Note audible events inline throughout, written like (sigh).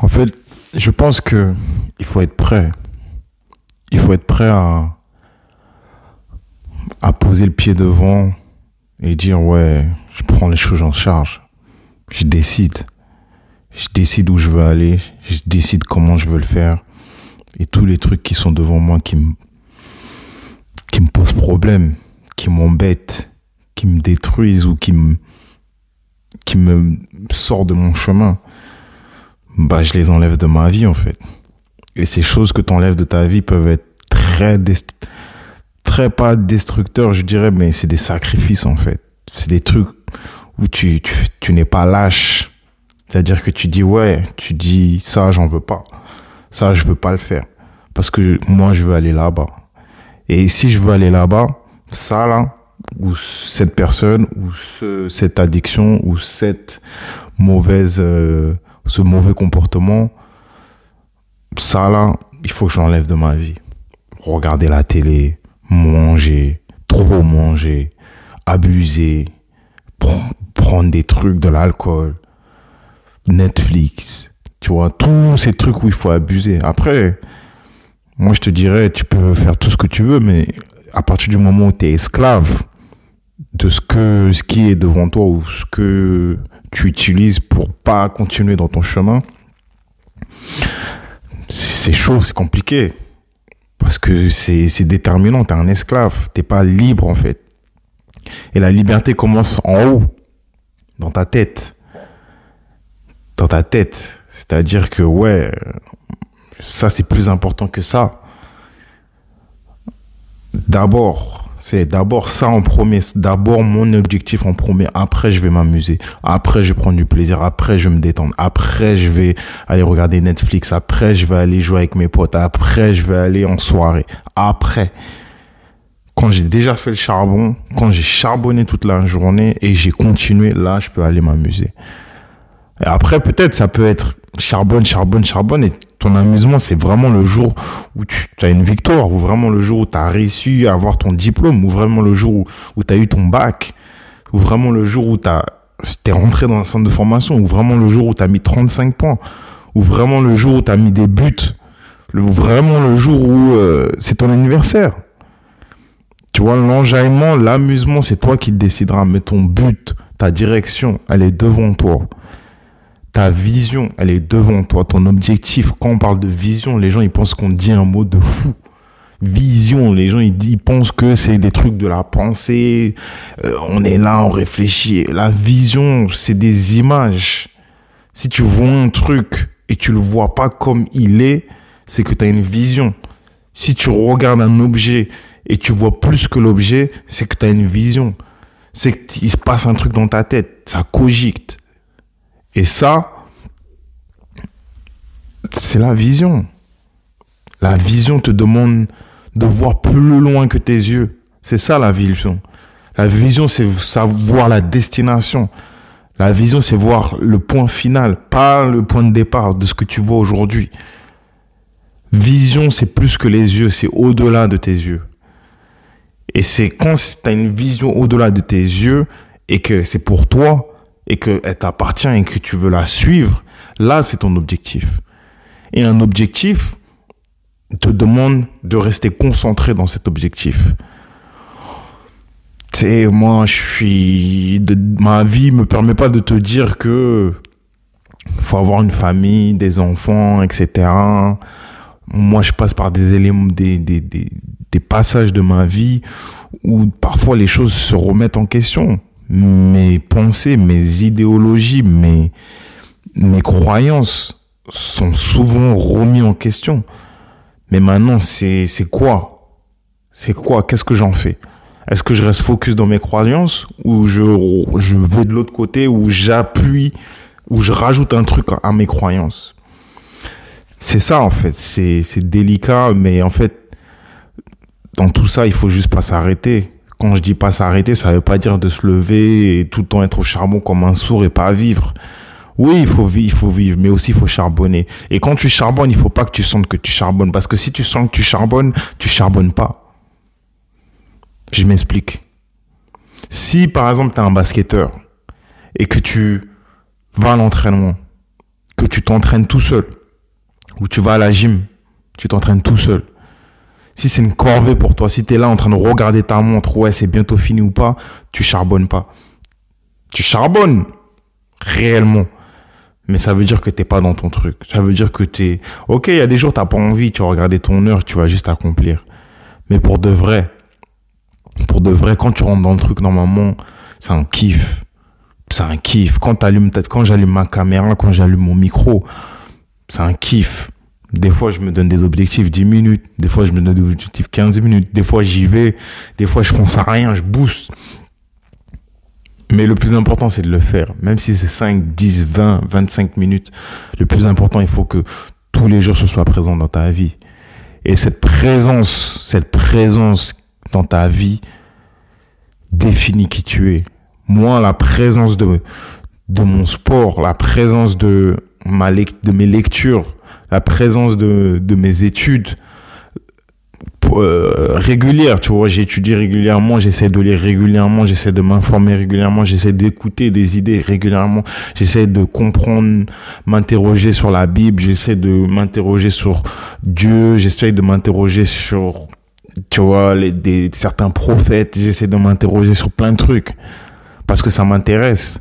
En fait, je pense que il faut être prêt. Il faut être prêt à, poser le pied devant et dire ouais, je prends les choses en charge. Je décide. Je décide où je veux aller. Je décide comment je veux le faire. Et tous les trucs qui sont devant moi qui me, qui me posent problème, qui m'embêtent, qui me détruisent ou qui me, qui me sortent de mon chemin, bah, je les enlève de ma vie, en fait. Et ces choses que tu enlèves de ta vie peuvent être très, très pas destructeurs, je dirais, mais c'est des sacrifices, en fait. C'est des trucs où tu, tu, tu n'es pas lâche. C'est-à-dire que tu dis, ouais, tu dis, ça, j'en veux pas. Ça, je veux pas le faire. Parce que moi, je veux aller là-bas. Et si je veux aller là-bas, ça, là, ou cette personne, ou ce, cette addiction, ou cette mauvaise, euh, ce mauvais comportement, ça, là, il faut que j'enlève de ma vie. Regarder la télé, manger, trop manger, abuser, prendre des trucs, de l'alcool, Netflix, tu vois, tous ces trucs où il faut abuser. Après, moi je te dirais, tu peux faire tout ce que tu veux, mais à partir du moment où tu es esclave de ce, que, ce qui est devant toi ou ce que tu utilises pour pas continuer dans ton chemin, c'est chaud, c'est compliqué. Parce que c'est déterminant, tu es un esclave, t'es pas libre en fait. Et la liberté commence en haut, dans ta tête. Dans ta tête. C'est-à-dire que, ouais, ça c'est plus important que ça. D'abord, c'est d'abord ça en premier, d'abord mon objectif en premier. Après, je vais m'amuser. Après, je vais prendre du plaisir. Après, je vais me détendre. Après, je vais aller regarder Netflix. Après, je vais aller jouer avec mes potes. Après, je vais aller en soirée. Après, quand j'ai déjà fait le charbon, quand j'ai charbonné toute la journée et j'ai continué, là, je peux aller m'amuser. Après, peut-être, ça peut être charbonne, charbonne, charbonne et ton amusement, c'est vraiment le jour où tu as une victoire, ou vraiment le jour où tu as réussi à avoir ton diplôme, ou vraiment le jour où, tu as eu ton bac, ou vraiment le jour où tu es rentré dans un centre de formation, ou vraiment le jour où tu as mis 35 points, ou vraiment le jour où tu as mis des buts, ou vraiment le jour où euh, c'est ton anniversaire. Tu vois, l'enjaillement, l'amusement, c'est toi qui décideras. Mais ton but, ta direction, elle est devant toi. Ta vision, elle est devant toi. Ton objectif, quand on parle de vision, les gens, ils pensent qu'on dit un mot de fou. Vision, les gens, ils, pensent que c'est des trucs de la pensée. Euh, on est là, on réfléchit. La vision, c'est des images. Si tu vois un truc et tu le vois pas comme il est, c'est que tu as une vision. Si tu regardes un objet et tu vois plus que l'objet, c'est que tu as une vision. C'est qu'il se passe un truc dans ta tête, ça cogite. Et ça, c'est la vision. La vision te demande de voir plus loin que tes yeux. C'est ça la vision. La vision, c'est savoir la destination. La vision, c'est voir le point final, pas le point de départ de ce que tu vois aujourd'hui. Vision, c'est plus que les yeux, c'est au-delà de tes yeux. Et c'est quand tu as une vision au-delà de tes yeux et que c'est pour toi et qu'elle t'appartient et que tu veux la suivre, là, c'est ton objectif. Et un objectif te demande de rester concentré dans cet objectif. Tu moi, je suis, ma vie me permet pas de te dire que faut avoir une famille, des enfants, etc. Moi, je passe par des éléments, des, des, des passages de ma vie où parfois les choses se remettent en question. Mes pensées, mes idéologies, mes, mes croyances sont souvent remis en question. Mais maintenant, c'est, quoi? C'est quoi? Qu'est-ce que j'en fais? Est-ce que je reste focus dans mes croyances ou je, je vais de l'autre côté ou j'appuie ou je rajoute un truc à mes croyances? C'est ça en fait. C'est délicat, mais en fait, dans tout ça, il faut juste pas s'arrêter. Quand je dis pas s'arrêter, ça veut pas dire de se lever et tout le temps être au charbon comme un sourd et pas vivre. Oui, il faut vivre, il faut vivre, mais aussi il faut charbonner. Et quand tu charbonnes, il faut pas que tu sentes que tu charbonnes, parce que si tu sens que tu charbonnes, tu charbonnes pas. Je m'explique. Si par exemple tu es un basketteur et que tu vas à l'entraînement, que tu t'entraînes tout seul, ou tu vas à la gym, tu t'entraînes tout seul. Si c'est une corvée pour toi, si tu là en train de regarder ta montre, ouais, c'est bientôt fini ou pas, tu charbonnes pas. Tu charbonnes réellement. Mais ça veut dire que t'es pas dans ton truc. Ça veut dire que t'es, ok, il y a des jours t'as pas envie, tu vas regarder ton heure, tu vas juste accomplir. Mais pour de vrai, pour de vrai, quand tu rentres dans le truc, normalement, c'est un kiff. C'est un kiff. Quand t'allumes, peut-être quand j'allume ma caméra, quand j'allume mon micro, c'est un kiff. Des fois, je me donne des objectifs 10 minutes. Des fois, je me donne des objectifs 15 minutes. Des fois, j'y vais. Des fois, je pense à rien, je booste. Mais le plus important, c'est de le faire. Même si c'est 5, 10, 20, 25 minutes. Le plus important, il faut que tous les jours, ce soit présent dans ta vie. Et cette présence, cette présence dans ta vie définit qui tu es. Moi, la présence de, de mon sport, la présence de, de mes lectures, la présence de, de mes études euh, régulières, tu vois, j'étudie régulièrement, j'essaie de lire régulièrement, j'essaie de m'informer régulièrement, j'essaie d'écouter des idées régulièrement, j'essaie de comprendre, m'interroger sur la Bible, j'essaie de m'interroger sur Dieu, j'essaie de m'interroger sur, tu vois, les, des, certains prophètes, j'essaie de m'interroger sur plein de trucs parce que ça m'intéresse.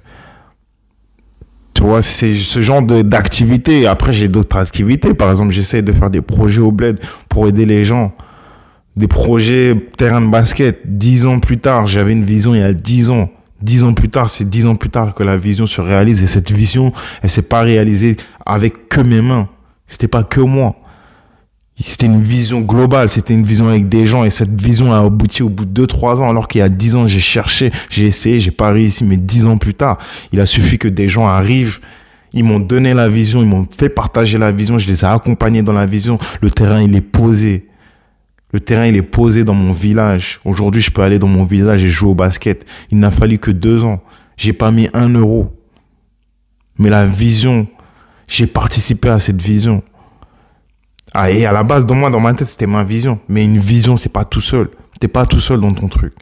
Tu vois, c'est ce genre d'activité. Après, j'ai d'autres activités. Par exemple, j'essaie de faire des projets au bled pour aider les gens. Des projets terrain de basket. Dix ans plus tard, j'avais une vision il y a dix ans. Dix ans plus tard, c'est dix ans plus tard que la vision se réalise. Et cette vision, elle s'est pas réalisée avec que mes mains. C'était pas que moi. C'était une vision globale, c'était une vision avec des gens et cette vision a abouti au bout de 2-3 ans alors qu'il y a 10 ans j'ai cherché, j'ai essayé, j'ai pas réussi mais 10 ans plus tard, il a suffi que des gens arrivent, ils m'ont donné la vision, ils m'ont fait partager la vision, je les ai accompagnés dans la vision, le terrain il est posé. Le terrain il est posé dans mon village. Aujourd'hui je peux aller dans mon village et jouer au basket. Il n'a fallu que deux ans. J'ai pas mis un euro. Mais la vision, j'ai participé à cette vision. Ah, et à la base, dans moi, dans ma tête, c'était ma vision. Mais une vision, c'est pas tout seul. T'es pas tout seul dans ton truc.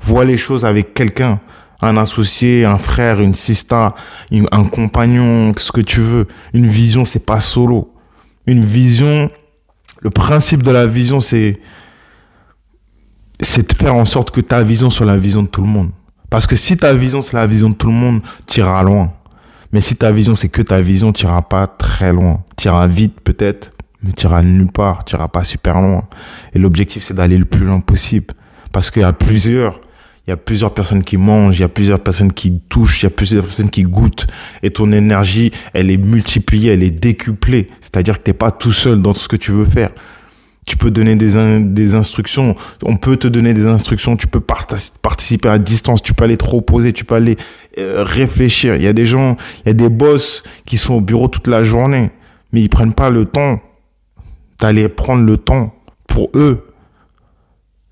Vois les choses avec quelqu'un. Un associé, un frère, une sista, un compagnon, ce que tu veux. Une vision, c'est pas solo. Une vision, le principe de la vision, c'est, de faire en sorte que ta vision soit la vision de tout le monde. Parce que si ta vision, c'est la vision de tout le monde, tu iras loin. Mais si ta vision, c'est que ta vision, tu iras pas très loin. Tu iras vite, peut-être, mais tu iras nulle part, tu iras pas super loin. Et l'objectif, c'est d'aller le plus loin possible. Parce qu'il y a plusieurs, il y a plusieurs personnes qui mangent, il y a plusieurs personnes qui touchent, il y a plusieurs personnes qui goûtent. Et ton énergie, elle est multipliée, elle est décuplée. C'est-à-dire que t'es pas tout seul dans ce que tu veux faire. Tu peux donner des, des instructions. On peut te donner des instructions. Tu peux participer à distance. Tu peux aller te reposer. Tu peux aller euh, réfléchir. Il y a des gens, il y a des boss qui sont au bureau toute la journée, mais ils prennent pas le temps d'aller prendre le temps pour eux.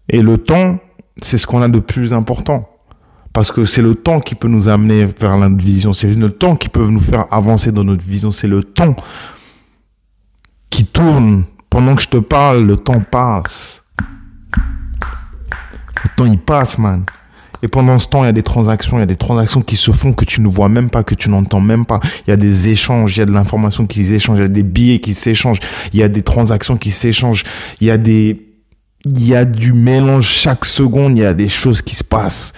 Et le temps, c'est ce qu'on a de plus important. Parce que c'est le temps qui peut nous amener vers la vision. C'est le temps qui peut nous faire avancer dans notre vision. C'est le temps qui tourne. Pendant que je te parle, le temps passe. Le temps, il passe, man. Et pendant ce temps, il y a des transactions, il y a des transactions qui se font que tu ne vois même pas, que tu n'entends même pas. Il y a des échanges, il y a de l'information qui s'échange, il y a des billets qui s'échangent, il y a des transactions qui s'échangent, il y a des, il y a du mélange chaque seconde, il y a des choses qui se passent.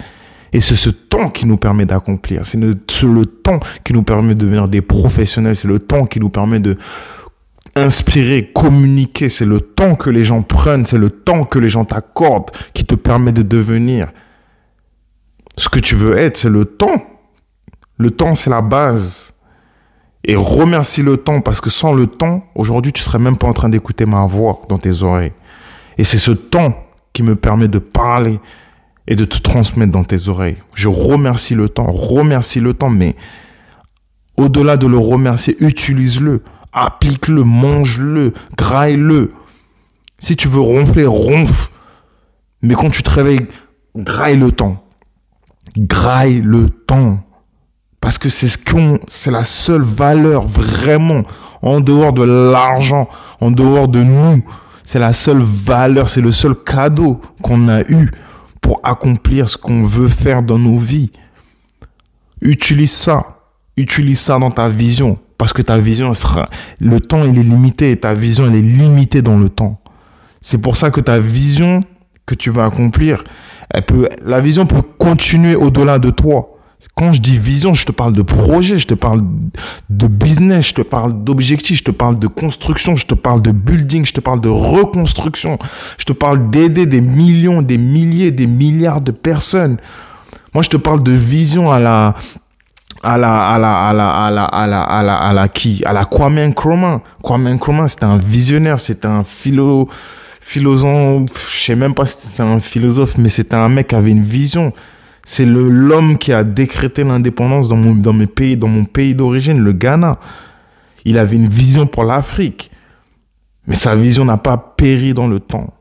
Et c'est ce temps qui nous permet d'accomplir. C'est le, le temps qui nous permet de devenir des professionnels. C'est le temps qui nous permet de inspirer, communiquer. C'est le temps que les gens prennent. C'est le temps que les gens t'accordent qui te permet de devenir ce que tu veux être, c'est le temps. Le temps, c'est la base. Et remercie le temps parce que sans le temps, aujourd'hui, tu serais même pas en train d'écouter ma voix dans tes oreilles. Et c'est ce temps qui me permet de parler et de te transmettre dans tes oreilles. Je remercie le temps, remercie le temps, mais au-delà de le remercier, utilise-le, applique-le, mange-le, graille-le. Si tu veux ronfler, ronfle. Mais quand tu te réveilles, graille le temps graille le temps. Parce que c'est ce qu'on, c'est la seule valeur vraiment en dehors de l'argent, en dehors de nous. C'est la seule valeur, c'est le seul cadeau qu'on a eu pour accomplir ce qu'on veut faire dans nos vies. Utilise ça. Utilise ça dans ta vision. Parce que ta vision sera, le temps, il est limité et ta vision, elle est limitée dans le temps. C'est pour ça que ta vision que tu vas accomplir, elle peut, la vision peut continuer au-delà de toi. Quand je dis vision, je te parle de projet, je te parle de business, je te parle d'objectifs, je te parle de construction, je te parle de building, je te parle de reconstruction, je te parle d'aider des millions, des milliers, des milliards de personnes. Moi, je te parle de vision à la, à la, à la, à la, à la, à la, à la, à la qui? À la Kwame Nkrumah. Kwame Nkrumah, c'était un visionnaire, c'était un philo, philosophe, je sais même pas si c'était un philosophe, mais c'était un mec qui avait une vision. C'est l'homme qui a décrété l'indépendance dans mon, dans mes pays, dans mon pays d'origine, le Ghana. Il avait une vision pour l'Afrique. Mais sa vision n'a pas péri dans le temps.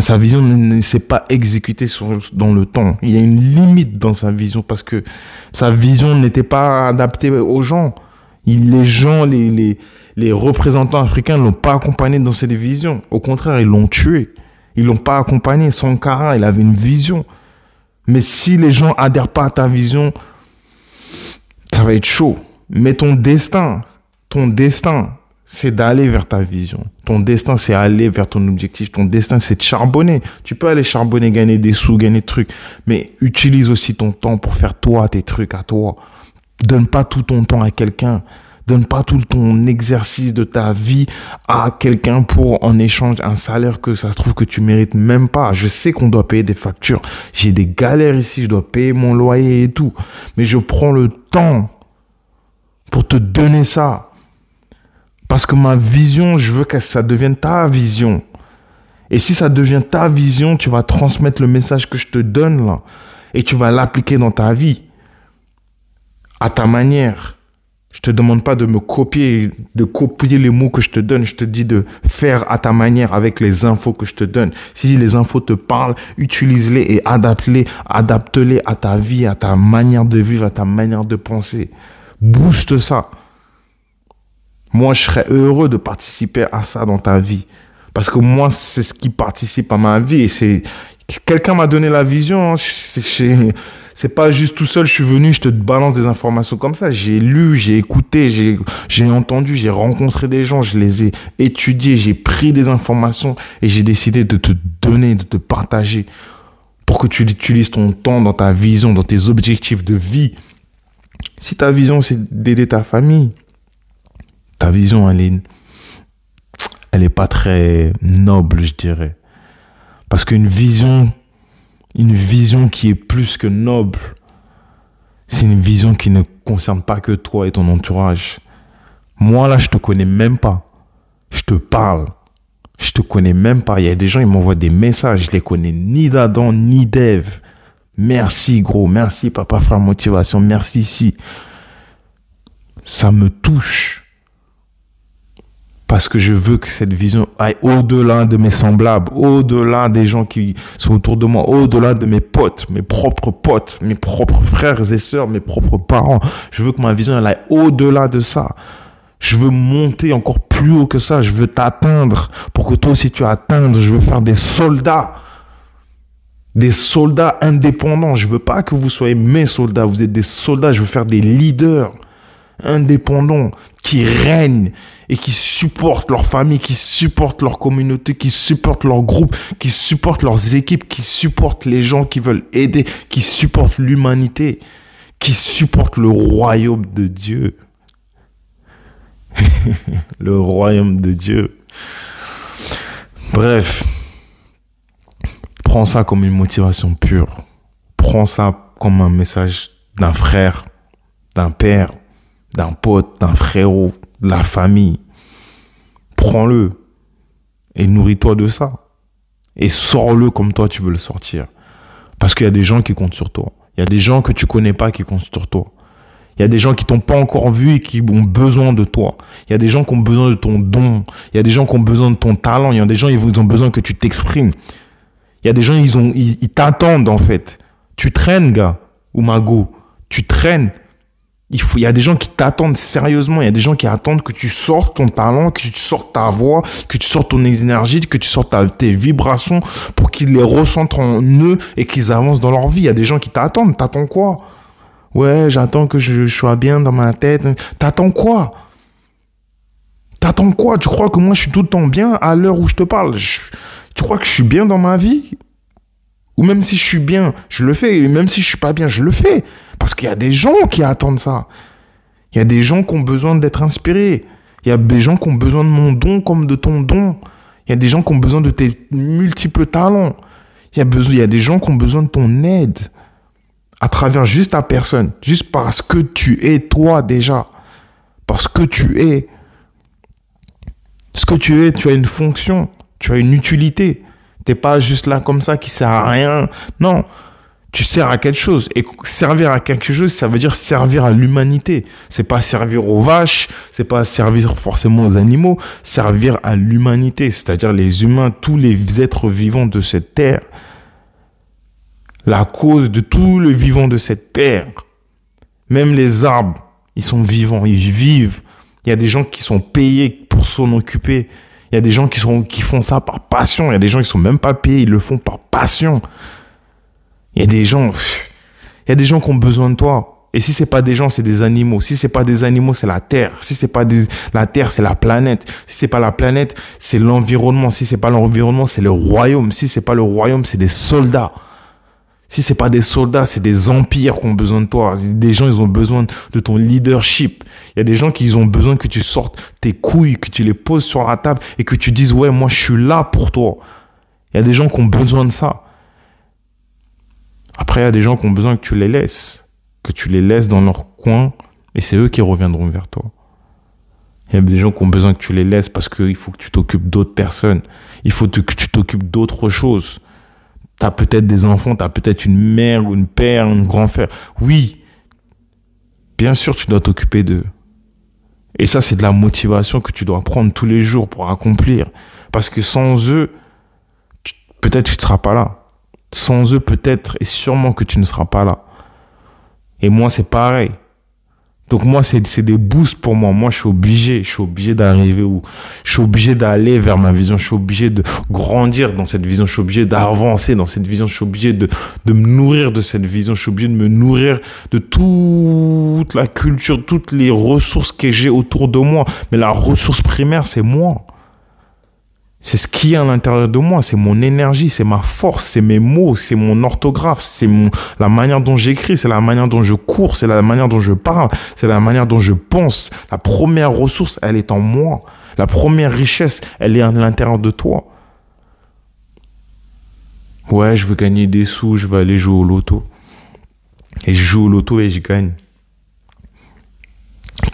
Sa vision ne s'est pas exécutée dans le temps. Il y a une limite dans sa vision parce que sa vision n'était pas adaptée aux gens. Les gens, les, les, les représentants africains ne l'ont pas accompagné dans cette vision. Au contraire, ils l'ont tué. Ils l'ont pas accompagné. Sankara, il avait une vision. Mais si les gens adhèrent pas à ta vision, ça va être chaud. Mais ton destin, ton destin, c'est d'aller vers ta vision. Ton destin, c'est aller vers ton objectif. Ton destin, c'est de charbonner. Tu peux aller charbonner, gagner des sous, gagner des trucs. Mais utilise aussi ton temps pour faire toi tes trucs à toi. Donne pas tout ton temps à quelqu'un. Donne pas tout ton exercice de ta vie à quelqu'un pour en échange un salaire que ça se trouve que tu mérites même pas. Je sais qu'on doit payer des factures. J'ai des galères ici, je dois payer mon loyer et tout. Mais je prends le temps pour te donner ça. Parce que ma vision, je veux que ça devienne ta vision. Et si ça devient ta vision, tu vas transmettre le message que je te donne là. Et tu vas l'appliquer dans ta vie. À ta manière. Je te demande pas de me copier, de copier les mots que je te donne. Je te dis de faire à ta manière avec les infos que je te donne. Si les infos te parlent, utilise-les et adapte-les, adapte-les à ta vie, à ta manière de vivre, à ta manière de penser. Booste ça. Moi, je serais heureux de participer à ça dans ta vie. Parce que moi, c'est ce qui participe à ma vie. Et c'est, quelqu'un m'a donné la vision. Hein. C'est, pas juste tout seul, je suis venu, je te balance des informations comme ça. J'ai lu, j'ai écouté, j'ai, j'ai entendu, j'ai rencontré des gens, je les ai étudiés, j'ai pris des informations et j'ai décidé de te donner, de te partager pour que tu utilises ton temps dans ta vision, dans tes objectifs de vie. Si ta vision, c'est d'aider ta famille, ta vision, elle est, elle est pas très noble, je dirais. Parce qu'une vision, une vision qui est plus que noble. C'est une vision qui ne concerne pas que toi et ton entourage. Moi, là, je te connais même pas. Je te parle. Je te connais même pas. Il y a des gens, ils m'envoient des messages. Je les connais ni d'Adam, ni d'Ève. Merci, gros. Merci, papa, frère, motivation. Merci, si. Ça me touche parce que je veux que cette vision aille au-delà de mes semblables, au-delà des gens qui sont autour de moi, au-delà de mes potes, mes propres potes, mes propres frères et sœurs, mes propres parents. Je veux que ma vision aille au-delà de ça. Je veux monter encore plus haut que ça. Je veux t'atteindre pour que toi aussi tu atteindre. Je veux faire des soldats. Des soldats indépendants. Je veux pas que vous soyez mes soldats. Vous êtes des soldats. Je veux faire des leaders indépendants qui règnent et qui supportent leur famille, qui supportent leur communauté, qui supportent leur groupe, qui supportent leurs équipes, qui supportent les gens qui veulent aider, qui supportent l'humanité, qui supportent le royaume de Dieu. (laughs) le royaume de Dieu. Bref, prends ça comme une motivation pure. Prends ça comme un message d'un frère, d'un père, d'un pote, d'un frérot, de la famille. Prends-le et nourris-toi de ça. Et sors-le comme toi tu veux le sortir. Parce qu'il y a des gens qui comptent sur toi. Il y a des gens que tu connais pas qui comptent sur toi. Il y a des gens qui t'ont pas encore vu et qui ont besoin de toi. Il y a des gens qui ont besoin de ton don. Il y a des gens qui ont besoin de ton talent. Il y a des gens qui ont besoin que tu t'exprimes. Il y a des gens ils ont ils t'attendent en fait. Tu traînes gars ou mago. Tu traînes il y a des gens qui t'attendent sérieusement. Il y a des gens qui attendent que tu sortes ton talent, que tu sortes ta voix, que tu sortes ton énergie, que tu sortes tes vibrations pour qu'ils les ressentent en eux et qu'ils avancent dans leur vie. Il y a des gens qui t'attendent. T'attends quoi? Ouais, j'attends que je, sois bien dans ma tête. T'attends quoi? T'attends quoi? Tu crois que moi je suis tout le temps bien à l'heure où je te parle? Tu crois que je suis bien dans ma vie? Ou même si je suis bien, je le fais. Et même si je suis pas bien, je le fais. Parce qu'il y a des gens qui attendent ça. Il y a des gens qui ont besoin d'être inspirés. Il y a des gens qui ont besoin de mon don comme de ton don. Il y a des gens qui ont besoin de tes multiples talents. Il y a, besoin, il y a des gens qui ont besoin de ton aide à travers juste ta personne, juste parce que tu es toi déjà. Parce que tu es. Ce que tu es, tu as une fonction, tu as une utilité. T'es pas juste là comme ça qui sert à rien. Non, tu sers à quelque chose. Et servir à quelque chose, ça veut dire servir à l'humanité. C'est pas servir aux vaches, c'est pas servir forcément aux animaux, servir à l'humanité, c'est-à-dire les humains, tous les êtres vivants de cette terre. La cause de tout le vivant de cette terre. Même les arbres, ils sont vivants, ils vivent. Il y a des gens qui sont payés pour s'en occuper. Il y a des gens qui font ça par passion. Il y a des gens qui sont même pas payés, ils le font par passion. Il y a des gens, il y a des gens qui ont besoin de toi. Et si c'est pas des gens, c'est des animaux. Si c'est pas des animaux, c'est la terre. Si c'est pas la terre, c'est la planète. Si c'est pas la planète, c'est l'environnement. Si c'est pas l'environnement, c'est le royaume. Si c'est pas le royaume, c'est des soldats. Si c'est pas des soldats, c'est des empires qui ont besoin de toi. Des gens, ils ont besoin de ton leadership. Il y a des gens qui ont besoin que tu sortes tes couilles, que tu les poses sur la table et que tu dises, ouais, moi, je suis là pour toi. Il y a des gens qui ont besoin de ça. Après, il y a des gens qui ont besoin que tu les laisses, que tu les laisses dans leur coin, et c'est eux qui reviendront vers toi. Il y a des gens qui ont besoin que tu les laisses parce qu'il faut que tu t'occupes d'autres personnes. Il faut que tu t'occupes d'autres choses. Tu as peut-être des enfants, tu as peut-être une mère ou une père, un grand frère. Oui, bien sûr, tu dois t'occuper d'eux. Et ça, c'est de la motivation que tu dois prendre tous les jours pour accomplir. Parce que sans eux, peut-être tu ne seras pas là. Sans eux, peut-être et sûrement que tu ne seras pas là. Et moi, c'est pareil. Donc moi, c'est des boosts pour moi. Moi, je suis obligé, je suis obligé d'arriver où je suis obligé d'aller vers ma vision. Je suis obligé de grandir dans cette vision. Je suis obligé d'avancer dans cette vision. Je suis obligé de, de me nourrir de cette vision. Je suis obligé de me nourrir de toute la culture, toutes les ressources que j'ai autour de moi. Mais la ressource primaire, c'est moi. C'est ce qui est à l'intérieur de moi, c'est mon énergie, c'est ma force, c'est mes mots, c'est mon orthographe, c'est la manière dont j'écris, c'est la manière dont je cours, c'est la manière dont je parle, c'est la manière dont je pense. La première ressource, elle est en moi. La première richesse, elle est à l'intérieur de toi. Ouais, je veux gagner des sous, je vais aller jouer au loto. Et je joue au loto et je gagne.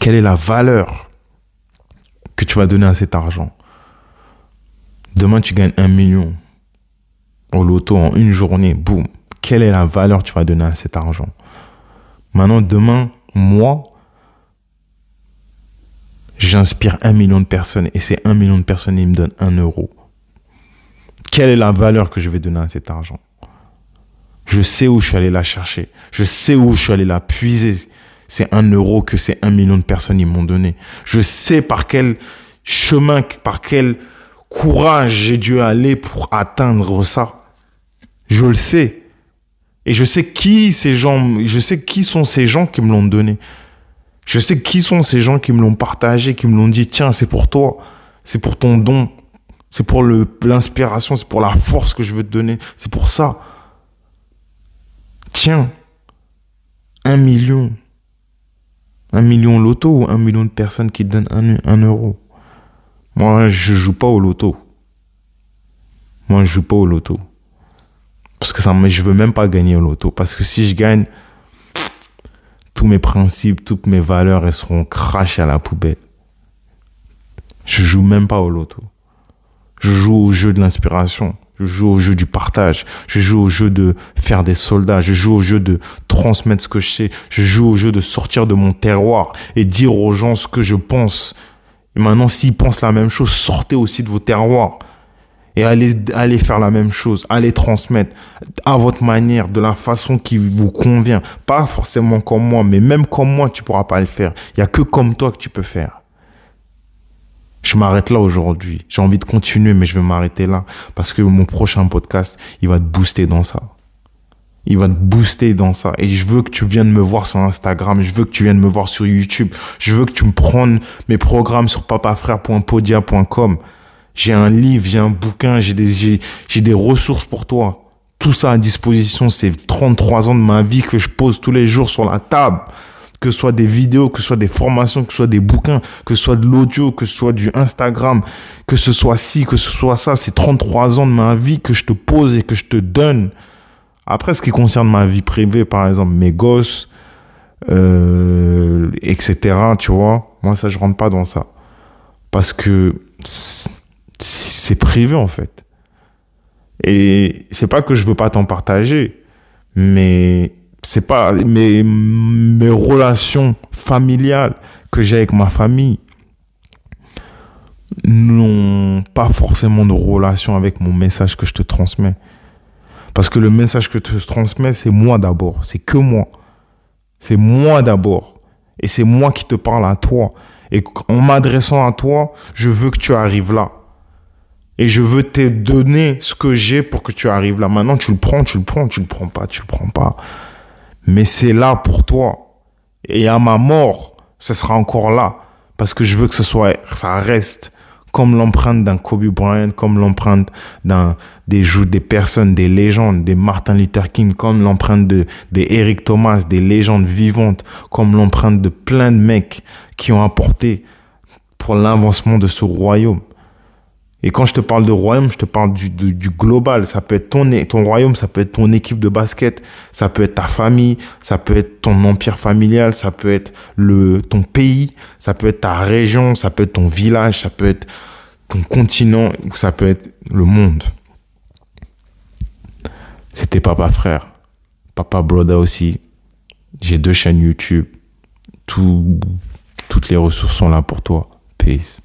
Quelle est la valeur que tu vas donner à cet argent? Demain, tu gagnes un million au loto en une journée. Boum. Quelle est la valeur que tu vas donner à cet argent? Maintenant, demain, moi, j'inspire un million de personnes et ces un million de personnes, ils me donnent un euro. Quelle est la valeur que je vais donner à cet argent? Je sais où je suis allé la chercher. Je sais où je suis allé la puiser. C'est un euro que ces un million de personnes, ils m'ont donné. Je sais par quel chemin, par quel courage j'ai dû aller pour atteindre ça. Je le sais. Et je sais qui ces gens, je sais qui sont ces gens qui me l'ont donné. Je sais qui sont ces gens qui me l'ont partagé, qui me l'ont dit, tiens, c'est pour toi. C'est pour ton don. C'est pour l'inspiration, c'est pour la force que je veux te donner. C'est pour ça. Tiens, un million. Un million loto ou un million de personnes qui te donnent un, un euro. Moi, je joue pas au loto. Moi, je joue pas au loto. Parce que ça, je veux même pas gagner au loto. Parce que si je gagne, tous mes principes, toutes mes valeurs, elles seront crachées à la poubelle. Je joue même pas au loto. Je joue au jeu de l'inspiration. Je joue au jeu du partage. Je joue au jeu de faire des soldats. Je joue au jeu de transmettre ce que je sais. Je joue au jeu de sortir de mon terroir et dire aux gens ce que je pense et maintenant, s'ils pensent la même chose, sortez aussi de vos terroirs et allez, faire la même chose, allez transmettre à votre manière, de la façon qui vous convient. Pas forcément comme moi, mais même comme moi, tu pourras pas le faire. Il y a que comme toi que tu peux faire. Je m'arrête là aujourd'hui. J'ai envie de continuer, mais je vais m'arrêter là parce que mon prochain podcast, il va te booster dans ça. Il va te booster dans ça. Et je veux que tu viennes me voir sur Instagram, je veux que tu viennes me voir sur YouTube, je veux que tu me prennes mes programmes sur papafrère.podia.com. J'ai un livre, j'ai un bouquin, j'ai des, ressources pour toi. Tout ça à disposition, c'est 33 ans de ma vie que je pose tous les jours sur la table. Que ce soit des vidéos, que ce soit des formations, que ce soit des bouquins, que ce soit de l'audio, que ce soit du Instagram, que ce soit ci, que ce soit ça, c'est 33 ans de ma vie que je te pose et que je te donne. Après, ce qui concerne ma vie privée, par exemple, mes gosses, euh, etc., tu vois, moi, ça, je rentre pas dans ça. Parce que c'est privé, en fait. Et c'est pas que je veux pas t'en partager, mais c'est pas mes, mes relations familiales que j'ai avec ma famille n'ont pas forcément de relation avec mon message que je te transmets. Parce que le message que te transmets, c'est moi d'abord. C'est que moi. C'est moi d'abord. Et c'est moi qui te parle à toi. Et en m'adressant à toi, je veux que tu arrives là. Et je veux te donner ce que j'ai pour que tu arrives là. Maintenant, tu le prends, tu le prends, tu le prends pas, tu le prends pas. Mais c'est là pour toi. Et à ma mort, ce sera encore là. Parce que je veux que ce soit, ça reste comme l'empreinte d'un Kobe Bryant, comme l'empreinte d'un des des personnes, des légendes, des Martin Luther King, comme l'empreinte de Eric Thomas, des légendes vivantes, comme l'empreinte de plein de mecs qui ont apporté pour l'avancement de ce royaume. Et quand je te parle de royaume, je te parle du, global. Ça peut être ton, ton royaume, ça peut être ton équipe de basket, ça peut être ta famille, ça peut être ton empire familial, ça peut être le, ton pays, ça peut être ta région, ça peut être ton village, ça peut être ton continent, ou ça peut être le monde. C'était papa frère, papa broda aussi. J'ai deux chaînes YouTube. Tout, toutes les ressources sont là pour toi. Peace.